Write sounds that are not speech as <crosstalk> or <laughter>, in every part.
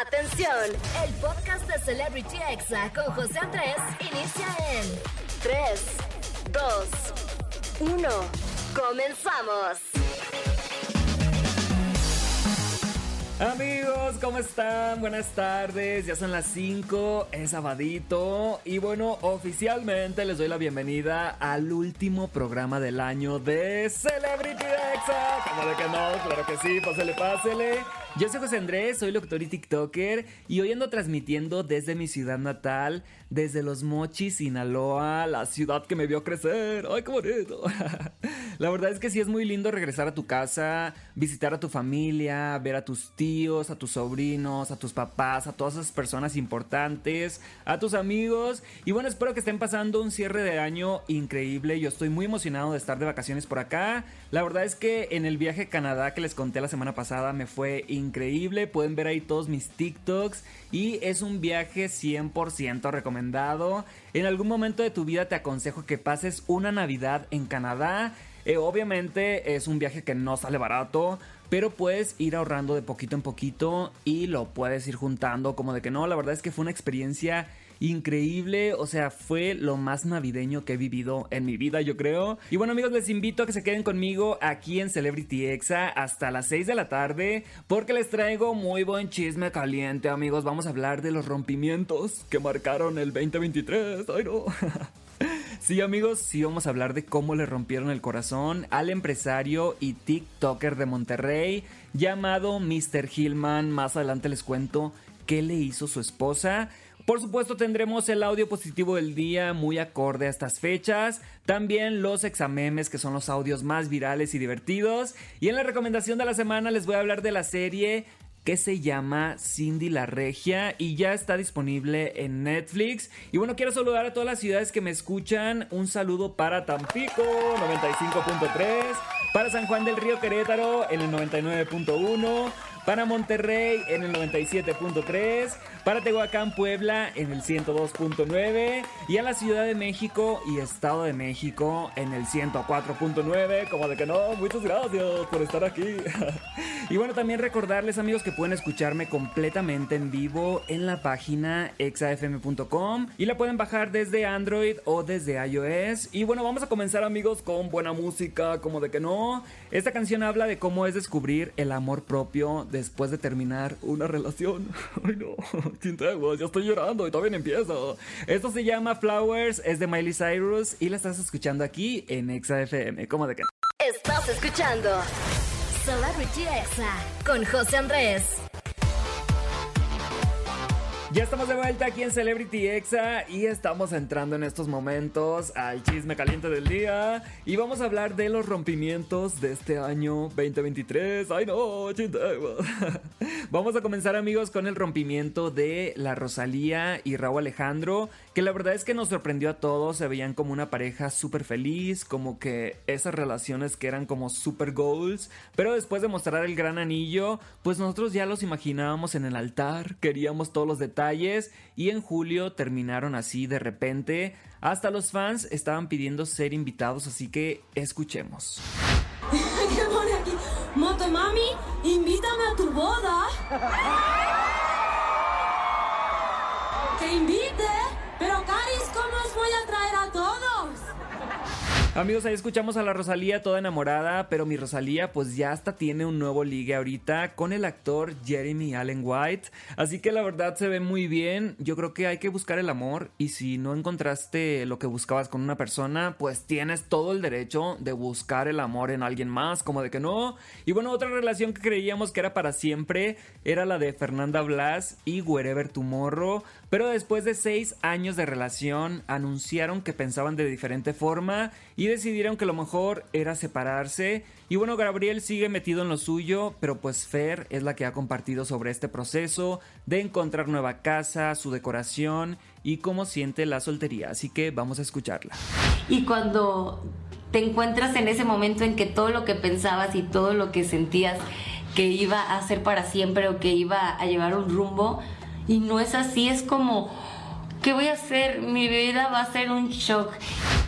Atención, el podcast de Celebrity Exa con José Andrés inicia en 3, 2, 1. Comenzamos. Amigos, ¿cómo están? Buenas tardes, ya son las 5, es sabadito y bueno, oficialmente les doy la bienvenida al último programa del año de Celebrity Exa. ¿Cómo de que no? Claro que sí, pásele, pásele. Yo soy José Andrés, soy locutor y TikToker y hoy ando transmitiendo desde mi ciudad natal, desde Los Mochis, Sinaloa, la ciudad que me vio crecer. ¡Ay, qué bonito! <laughs> la verdad es que sí es muy lindo regresar a tu casa, visitar a tu familia, ver a tus tíos, a tus sobrinos, a tus papás, a todas esas personas importantes, a tus amigos. Y bueno, espero que estén pasando un cierre de año increíble. Yo estoy muy emocionado de estar de vacaciones por acá. La verdad es que en el viaje a Canadá que les conté la semana pasada me fue increíble. Pueden ver ahí todos mis TikToks. Y es un viaje 100% recomendado. En algún momento de tu vida te aconsejo que pases una Navidad en Canadá. Eh, obviamente es un viaje que no sale barato, pero puedes ir ahorrando de poquito en poquito y lo puedes ir juntando como de que no, la verdad es que fue una experiencia increíble, o sea, fue lo más navideño que he vivido en mi vida, yo creo. Y bueno, amigos, les invito a que se queden conmigo aquí en Celebrity Exa hasta las 6 de la tarde, porque les traigo muy buen chisme caliente, amigos. Vamos a hablar de los rompimientos que marcaron el 2023. Ay, no. <laughs> Sí amigos, sí vamos a hablar de cómo le rompieron el corazón al empresario y TikToker de Monterrey llamado Mr. Hillman. Más adelante les cuento qué le hizo su esposa. Por supuesto tendremos el audio positivo del día muy acorde a estas fechas, también los examemes que son los audios más virales y divertidos y en la recomendación de la semana les voy a hablar de la serie que se llama Cindy la Regia y ya está disponible en Netflix. Y bueno, quiero saludar a todas las ciudades que me escuchan. Un saludo para Tampico 95.3, para San Juan del Río Querétaro en el 99.1 para Monterrey en el 97.3, para Tehuacán, Puebla en el 102.9 y a la Ciudad de México y Estado de México en el 104.9. Como de que no, muchas gracias por estar aquí. <laughs> y bueno, también recordarles amigos que pueden escucharme completamente en vivo en la página exafm.com y la pueden bajar desde Android o desde iOS. Y bueno, vamos a comenzar amigos con buena música, como de que no. Esta canción habla de cómo es descubrir el amor propio después de terminar una relación. <laughs> Ay no, <laughs> ya estoy llorando y todavía no empiezo. Esto se llama Flowers, es de Miley Cyrus y la estás escuchando aquí en Exa FM. ¿Cómo de que Estás escuchando Celebrity Exa con José Andrés. Ya estamos de vuelta aquí en Celebrity Exa y estamos entrando en estos momentos al chisme caliente del día y vamos a hablar de los rompimientos de este año 2023. Ay no, <laughs> Vamos a comenzar amigos con el rompimiento de la Rosalía y Raúl Alejandro, que la verdad es que nos sorprendió a todos, se veían como una pareja súper feliz, como que esas relaciones que eran como super goals, pero después de mostrar el gran anillo, pues nosotros ya los imaginábamos en el altar, queríamos todos los detalles y en julio terminaron así de repente. Hasta los fans estaban pidiendo ser invitados, así que escuchemos. <laughs> ¿Qué pone aquí? Motomami, invítame a tu boda. <laughs> Amigos, ahí escuchamos a la Rosalía toda enamorada, pero mi Rosalía pues ya hasta tiene un nuevo ligue ahorita con el actor Jeremy Allen White, así que la verdad se ve muy bien, yo creo que hay que buscar el amor y si no encontraste lo que buscabas con una persona, pues tienes todo el derecho de buscar el amor en alguien más, como de que no. Y bueno, otra relación que creíamos que era para siempre era la de Fernanda Blas y Wherever Tomorrow, pero después de seis años de relación anunciaron que pensaban de diferente forma y decidieron que lo mejor era separarse. Y bueno, Gabriel sigue metido en lo suyo, pero pues Fer es la que ha compartido sobre este proceso de encontrar nueva casa, su decoración y cómo siente la soltería. Así que vamos a escucharla. Y cuando te encuentras en ese momento en que todo lo que pensabas y todo lo que sentías que iba a ser para siempre o que iba a llevar un rumbo, y no es así, es como, ¿qué voy a hacer? Mi vida va a ser un shock.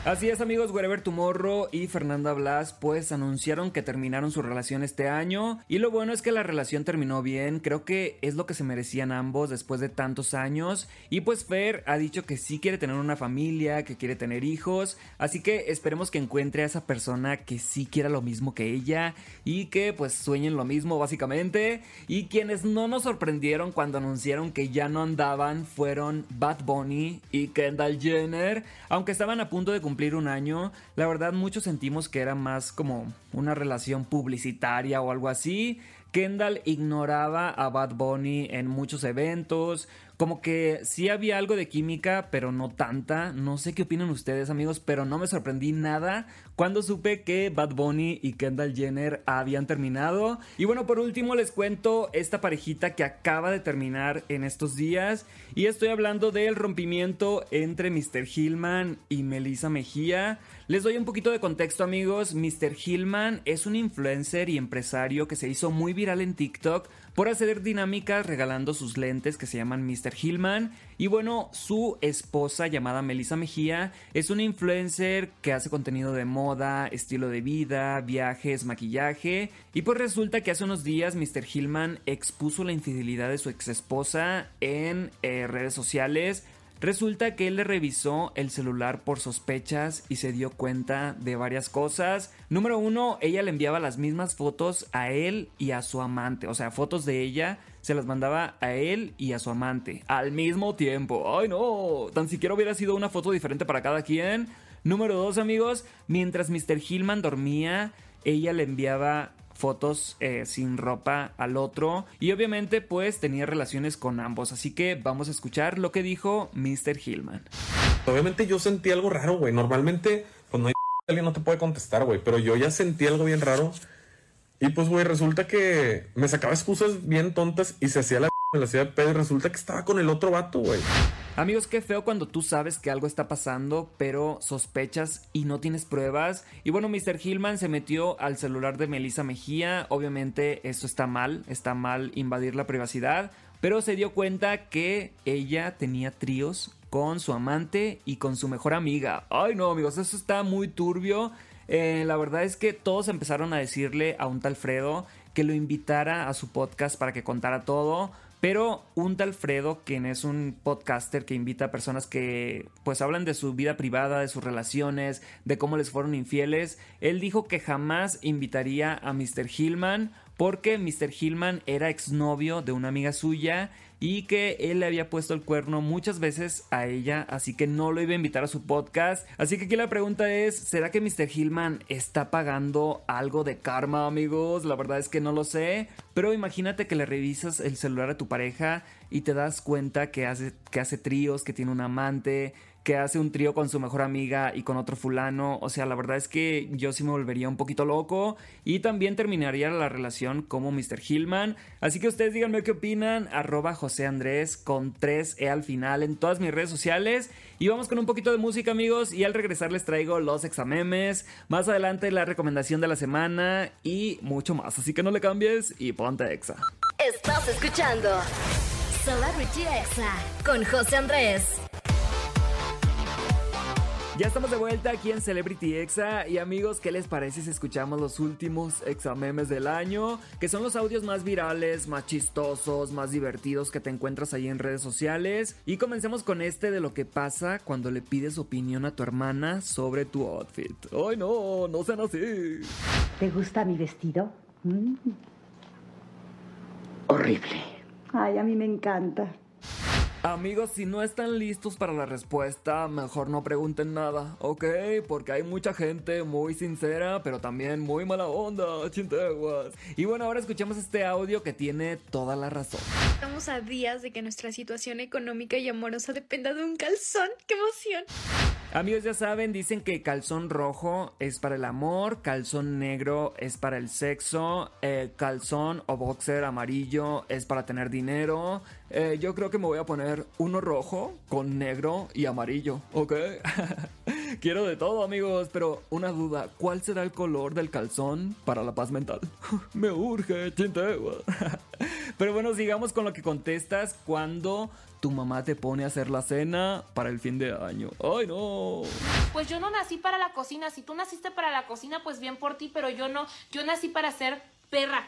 Así es amigos, Wherever Tomorrow y Fernanda Blas pues anunciaron que terminaron su relación este año. Y lo bueno es que la relación terminó bien, creo que es lo que se merecían ambos después de tantos años. Y pues Fer ha dicho que sí quiere tener una familia, que quiere tener hijos, así que esperemos que encuentre a esa persona que sí quiera lo mismo que ella y que pues sueñen lo mismo básicamente. Y quienes no nos sorprendieron cuando anunciaron que ya no andaban fueron Bad Bunny y Kendall Jenner, aunque estaban a punto de cumplir cumplir un año, la verdad muchos sentimos que era más como una relación publicitaria o algo así. Kendall ignoraba a Bad Bunny en muchos eventos, como que sí había algo de química, pero no tanta. No sé qué opinan ustedes, amigos, pero no me sorprendí nada cuando supe que Bad Bunny y Kendall Jenner habían terminado. Y bueno, por último les cuento esta parejita que acaba de terminar en estos días. Y estoy hablando del rompimiento entre Mr. Hillman y Melissa Mejía. Les doy un poquito de contexto amigos, Mr. Hillman es un influencer y empresario que se hizo muy viral en TikTok por hacer dinámicas regalando sus lentes que se llaman Mr. Hillman. Y bueno, su esposa llamada Melissa Mejía es una influencer que hace contenido de moda, estilo de vida, viajes, maquillaje. Y pues resulta que hace unos días Mr. Hillman expuso la infidelidad de su ex esposa en eh, redes sociales Resulta que él le revisó el celular por sospechas y se dio cuenta de varias cosas. Número uno, ella le enviaba las mismas fotos a él y a su amante. O sea, fotos de ella se las mandaba a él y a su amante al mismo tiempo. ¡Ay no! Tan siquiera hubiera sido una foto diferente para cada quien. Número dos, amigos, mientras Mr. Hillman dormía, ella le enviaba fotos eh, sin ropa al otro y obviamente pues tenía relaciones con ambos. Así que vamos a escuchar lo que dijo Mr. Hillman. Obviamente yo sentí algo raro, güey. Normalmente pues no hay <laughs> alguien no te puede contestar, güey, pero yo ya sentí algo bien raro. Y pues, güey, resulta que me sacaba excusas bien tontas y se hacía la me la hacía de pedo y resulta que estaba con el otro vato, güey. Amigos, qué feo cuando tú sabes que algo está pasando, pero sospechas y no tienes pruebas. Y bueno, Mr. Hillman se metió al celular de Melissa Mejía. Obviamente esto está mal, está mal invadir la privacidad, pero se dio cuenta que ella tenía tríos con su amante y con su mejor amiga. Ay no, amigos, eso está muy turbio. Eh, la verdad es que todos empezaron a decirle a un tal Fredo que lo invitara a su podcast para que contara todo. Pero un tal Fredo, quien es un podcaster que invita a personas que pues hablan de su vida privada, de sus relaciones, de cómo les fueron infieles, él dijo que jamás invitaría a Mr. Hillman porque Mr. Hillman era exnovio de una amiga suya y que él le había puesto el cuerno muchas veces a ella, así que no lo iba a invitar a su podcast. Así que aquí la pregunta es, ¿será que Mr. Hillman está pagando algo de karma, amigos? La verdad es que no lo sé, pero imagínate que le revisas el celular a tu pareja y te das cuenta que hace, que hace tríos, que tiene un amante, que hace un trío con su mejor amiga y con otro fulano. O sea, la verdad es que yo sí me volvería un poquito loco y también terminaría la relación como Mr. Hillman. Así que ustedes díganme qué opinan. Arroba Andrés con 3E al final en todas mis redes sociales. Y vamos con un poquito de música amigos y al regresar les traigo los examemes. Más adelante la recomendación de la semana y mucho más. Así que no le cambies y ponte exa. Estás escuchando Celebrity Exa con José Andrés. Ya estamos de vuelta aquí en Celebrity Exa y amigos, ¿qué les parece si escuchamos los últimos examemes del año? Que son los audios más virales, más chistosos, más divertidos que te encuentras ahí en redes sociales. Y comencemos con este de lo que pasa cuando le pides opinión a tu hermana sobre tu outfit. ¡Ay no! No sean así. ¿Te gusta mi vestido? Mm. Horrible. Ay, a mí me encanta. Amigos, si no están listos para la respuesta, mejor no pregunten nada, ¿ok? Porque hay mucha gente muy sincera, pero también muy mala onda, chinteguas. Y bueno, ahora escuchemos este audio que tiene toda la razón. Estamos a días de que nuestra situación económica y amorosa dependa de un calzón. ¡Qué emoción! Amigos, ya saben, dicen que calzón rojo es para el amor, calzón negro es para el sexo, eh, calzón o boxer amarillo es para tener dinero. Eh, yo creo que me voy a poner uno rojo con negro y amarillo, ¿ok? <laughs> Quiero de todo, amigos, pero una duda, ¿cuál será el color del calzón para la paz mental? <laughs> me urge, chintegua. <laughs> Pero bueno, sigamos con lo que contestas cuando tu mamá te pone a hacer la cena para el fin de año. ¡Ay, no! Pues yo no nací para la cocina. Si tú naciste para la cocina, pues bien por ti, pero yo no. Yo nací para ser perra.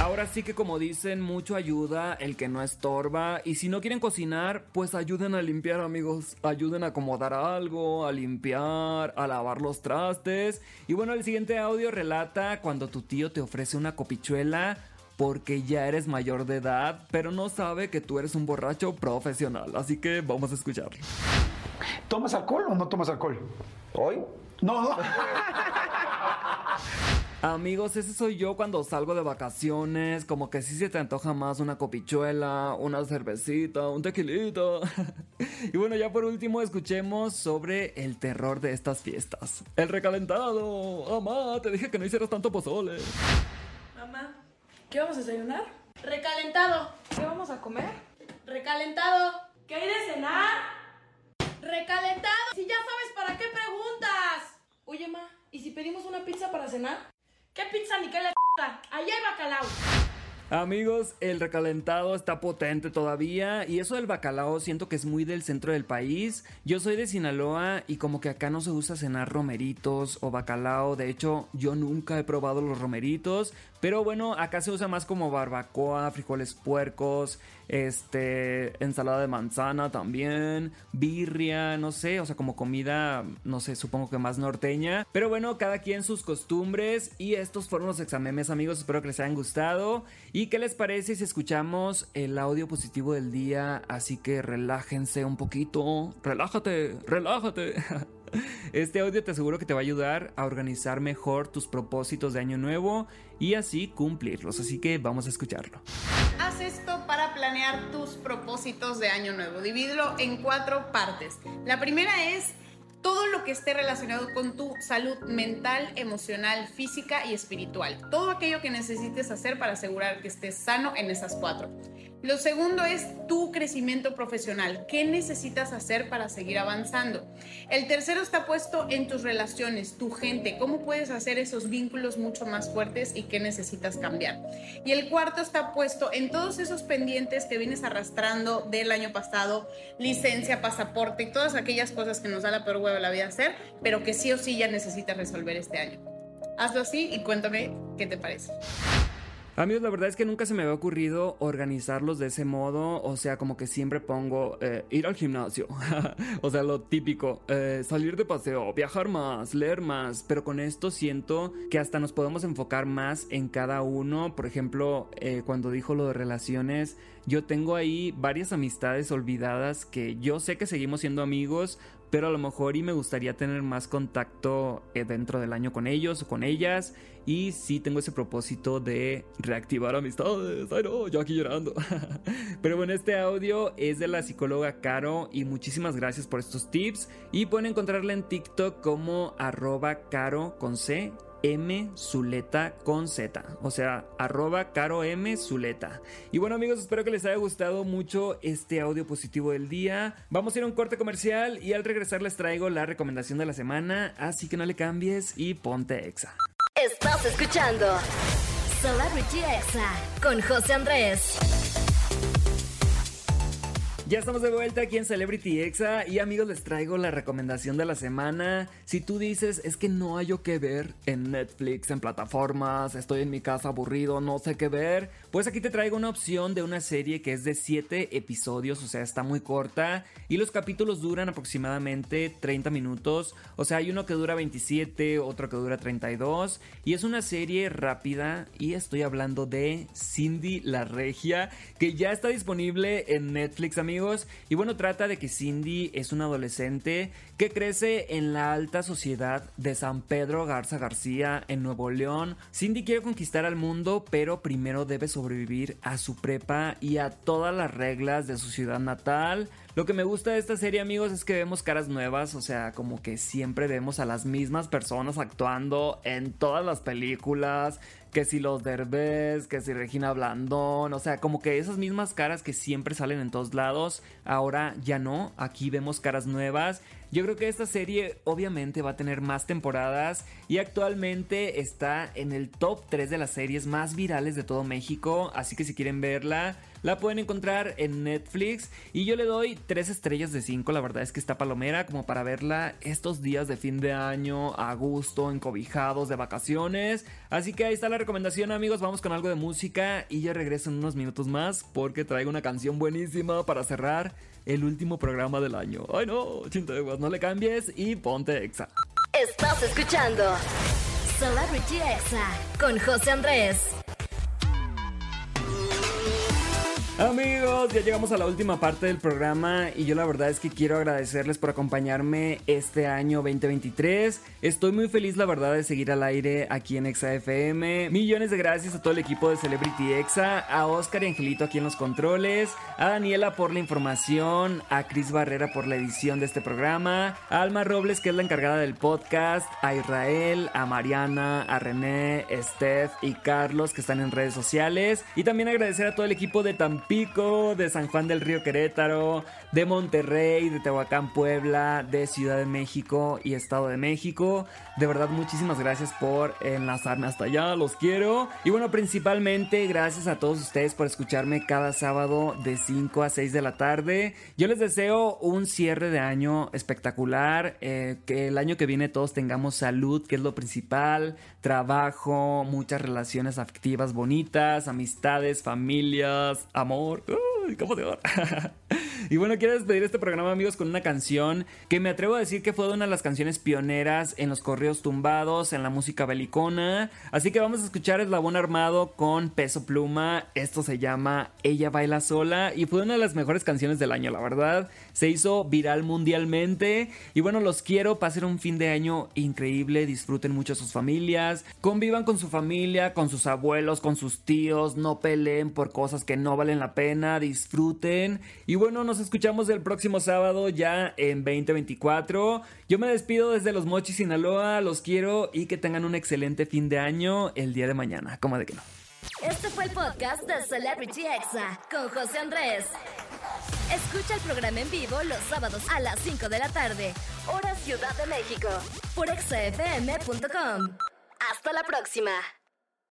Ahora sí que como dicen, mucho ayuda el que no estorba. Y si no quieren cocinar, pues ayuden a limpiar, amigos. Ayuden a acomodar algo, a limpiar, a lavar los trastes. Y bueno, el siguiente audio relata cuando tu tío te ofrece una copichuela porque ya eres mayor de edad, pero no sabe que tú eres un borracho profesional. Así que vamos a escucharlo. ¿Tomas alcohol o no tomas alcohol? ¿Hoy? No, no. <laughs> Amigos, ese soy yo cuando salgo de vacaciones, como que sí se te antoja más una copichuela, una cervecita, un tequilito. <laughs> y bueno, ya por último escuchemos sobre el terror de estas fiestas. El recalentado. Mamá, te dije que no hicieras tanto pozole. Mamá, ¿qué vamos a desayunar? Recalentado. ¿Qué vamos a comer? Recalentado. ¿Qué hay de cenar? Recalentado. Si ya sabes para qué preguntas. Oye, ma, ¿y si pedimos una pizza para cenar? ¿Qué pizza ni qué la? Allá hay bacalao. Amigos, el recalentado está potente todavía y eso del bacalao siento que es muy del centro del país. Yo soy de Sinaloa y como que acá no se usa cenar romeritos o bacalao. De hecho, yo nunca he probado los romeritos, pero bueno, acá se usa más como barbacoa, frijoles puercos, este, ensalada de manzana también, birria, no sé, o sea, como comida, no sé, supongo que más norteña. Pero bueno, cada quien sus costumbres y estos fueron los examemes, amigos. Espero que les hayan gustado. ¿Y qué les parece si escuchamos el audio positivo del día? Así que relájense un poquito. Relájate, relájate. <laughs> Este audio te aseguro que te va a ayudar a organizar mejor tus propósitos de año nuevo y así cumplirlos. Así que vamos a escucharlo. Haz esto para planear tus propósitos de año nuevo. Divídelo en cuatro partes. La primera es todo lo que esté relacionado con tu salud mental, emocional, física y espiritual. Todo aquello que necesites hacer para asegurar que estés sano en esas cuatro. Lo segundo es tu crecimiento profesional. ¿Qué necesitas hacer para seguir avanzando? El tercero está puesto en tus relaciones, tu gente. ¿Cómo puedes hacer esos vínculos mucho más fuertes y qué necesitas cambiar? Y el cuarto está puesto en todos esos pendientes que vienes arrastrando del año pasado, licencia, pasaporte, todas aquellas cosas que nos da la peor huevo de la vida hacer, pero que sí o sí ya necesitas resolver este año. Hazlo así y cuéntame qué te parece. Amigos, la verdad es que nunca se me había ocurrido organizarlos de ese modo. O sea, como que siempre pongo eh, ir al gimnasio. <laughs> o sea, lo típico. eh, salir de paseo, viajar más, leer más. Pero con esto siento que hasta nos podemos enfocar más en cada uno. Por ejemplo, eh, cuando dijo lo de relaciones, yo tengo ahí varias amistades olvidadas que yo sé que seguimos siendo amigos. Pero a lo mejor y me gustaría tener más contacto eh, dentro del año con ellos o con ellas. Y sí tengo ese propósito de reactivar amistades. Ay no, yo aquí llorando. <laughs> Pero bueno, este audio es de la psicóloga Caro y muchísimas gracias por estos tips. Y pueden encontrarla en TikTok como arroba caro con C. M Zuleta con Z, o sea, arroba caro M Zuleta. Y bueno amigos, espero que les haya gustado mucho este audio positivo del día. Vamos a ir a un corte comercial y al regresar les traigo la recomendación de la semana, así que no le cambies y ponte exa. Estás escuchando Celebrity Exa con José Andrés. Ya estamos de vuelta aquí en Celebrity Exa y amigos les traigo la recomendación de la semana. Si tú dices es que no hay yo que ver en Netflix, en plataformas, estoy en mi casa aburrido, no sé qué ver, pues aquí te traigo una opción de una serie que es de 7 episodios, o sea, está muy corta y los capítulos duran aproximadamente 30 minutos, o sea, hay uno que dura 27, otro que dura 32 y es una serie rápida y estoy hablando de Cindy la Regia que ya está disponible en Netflix amigos y bueno, trata de que Cindy es una adolescente que crece en la alta sociedad de San Pedro Garza García en Nuevo León. Cindy quiere conquistar al mundo, pero primero debe sobrevivir a su prepa y a todas las reglas de su ciudad natal. Lo que me gusta de esta serie, amigos, es que vemos caras nuevas, o sea, como que siempre vemos a las mismas personas actuando en todas las películas. Que si los Derbez, que si Regina Blandón, o sea, como que esas mismas caras que siempre salen en todos lados, ahora ya no, aquí vemos caras nuevas. Yo creo que esta serie obviamente va a tener más temporadas y actualmente está en el top 3 de las series más virales de todo México, así que si quieren verla, la pueden encontrar en Netflix y yo le doy 3 estrellas de 5, la verdad es que está palomera como para verla estos días de fin de año, a gusto, encobijados, de vacaciones. Así que ahí está la recomendación amigos, vamos con algo de música y yo regreso en unos minutos más porque traigo una canción buenísima para cerrar el último programa del año. Ay no, chinteguas, no le cambies y ponte Exa. Estás escuchando Celebrity Exa con José Andrés. Amigos, ya llegamos a la última parte del programa y yo la verdad es que quiero agradecerles por acompañarme este año 2023. Estoy muy feliz la verdad de seguir al aire aquí en Exa FM. Millones de gracias a todo el equipo de Celebrity Exa, a Oscar y Angelito aquí en los controles, a Daniela por la información, a Cris Barrera por la edición de este programa, a Alma Robles que es la encargada del podcast, a Israel, a Mariana, a René, Steph y Carlos que están en redes sociales y también agradecer a todo el equipo de Pico, de San Juan del Río Querétaro, de Monterrey, de Tehuacán, Puebla, de Ciudad de México y Estado de México. De verdad, muchísimas gracias por enlazarme hasta allá, los quiero. Y bueno, principalmente gracias a todos ustedes por escucharme cada sábado de 5 a 6 de la tarde. Yo les deseo un cierre de año espectacular, eh, que el año que viene todos tengamos salud, que es lo principal, trabajo, muchas relaciones afectivas bonitas, amistades, familias, amor amor. Uh. <laughs> Y bueno, quiero despedir este programa, amigos, con una canción que me atrevo a decir que fue una de las canciones pioneras en los correos tumbados, en la música belicona. Así que vamos a escuchar Eslabón Armado con Peso Pluma. Esto se llama Ella Baila Sola y fue una de las mejores canciones del año, la verdad. Se hizo viral mundialmente. Y bueno, los quiero. Pasen un fin de año increíble. Disfruten mucho a sus familias. Convivan con su familia, con sus abuelos, con sus tíos. No peleen por cosas que no valen la pena. Disfruten. Y bueno, nos escuchamos el próximo sábado ya en 2024. Yo me despido desde Los Mochis, Sinaloa. Los quiero y que tengan un excelente fin de año el día de mañana. ¿Cómo de que no? Este fue el podcast de Celebrity Exa con José Andrés. Escucha el programa en vivo los sábados a las 5 de la tarde, hora Ciudad de México, por exafm.com. Hasta la próxima.